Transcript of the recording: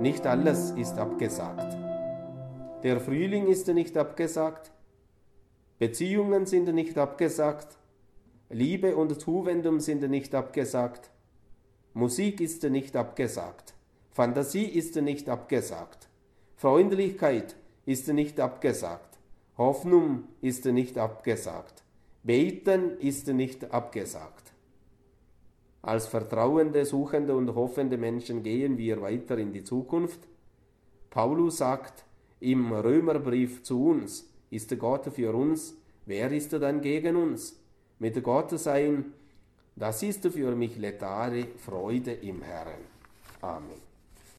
Nicht alles ist abgesagt. Der Frühling ist nicht abgesagt, Beziehungen sind nicht abgesagt, Liebe und Zuwendung sind nicht abgesagt, Musik ist nicht abgesagt, Fantasie ist nicht abgesagt, Freundlichkeit ist nicht abgesagt, Hoffnung ist nicht abgesagt, Beten ist nicht abgesagt. Als vertrauende, suchende und hoffende Menschen gehen wir weiter in die Zukunft. Paulus sagt im Römerbrief zu uns, ist Gott für uns, wer ist dann gegen uns? Mit Gott sein, das ist für mich letare Freude im Herrn. Amen.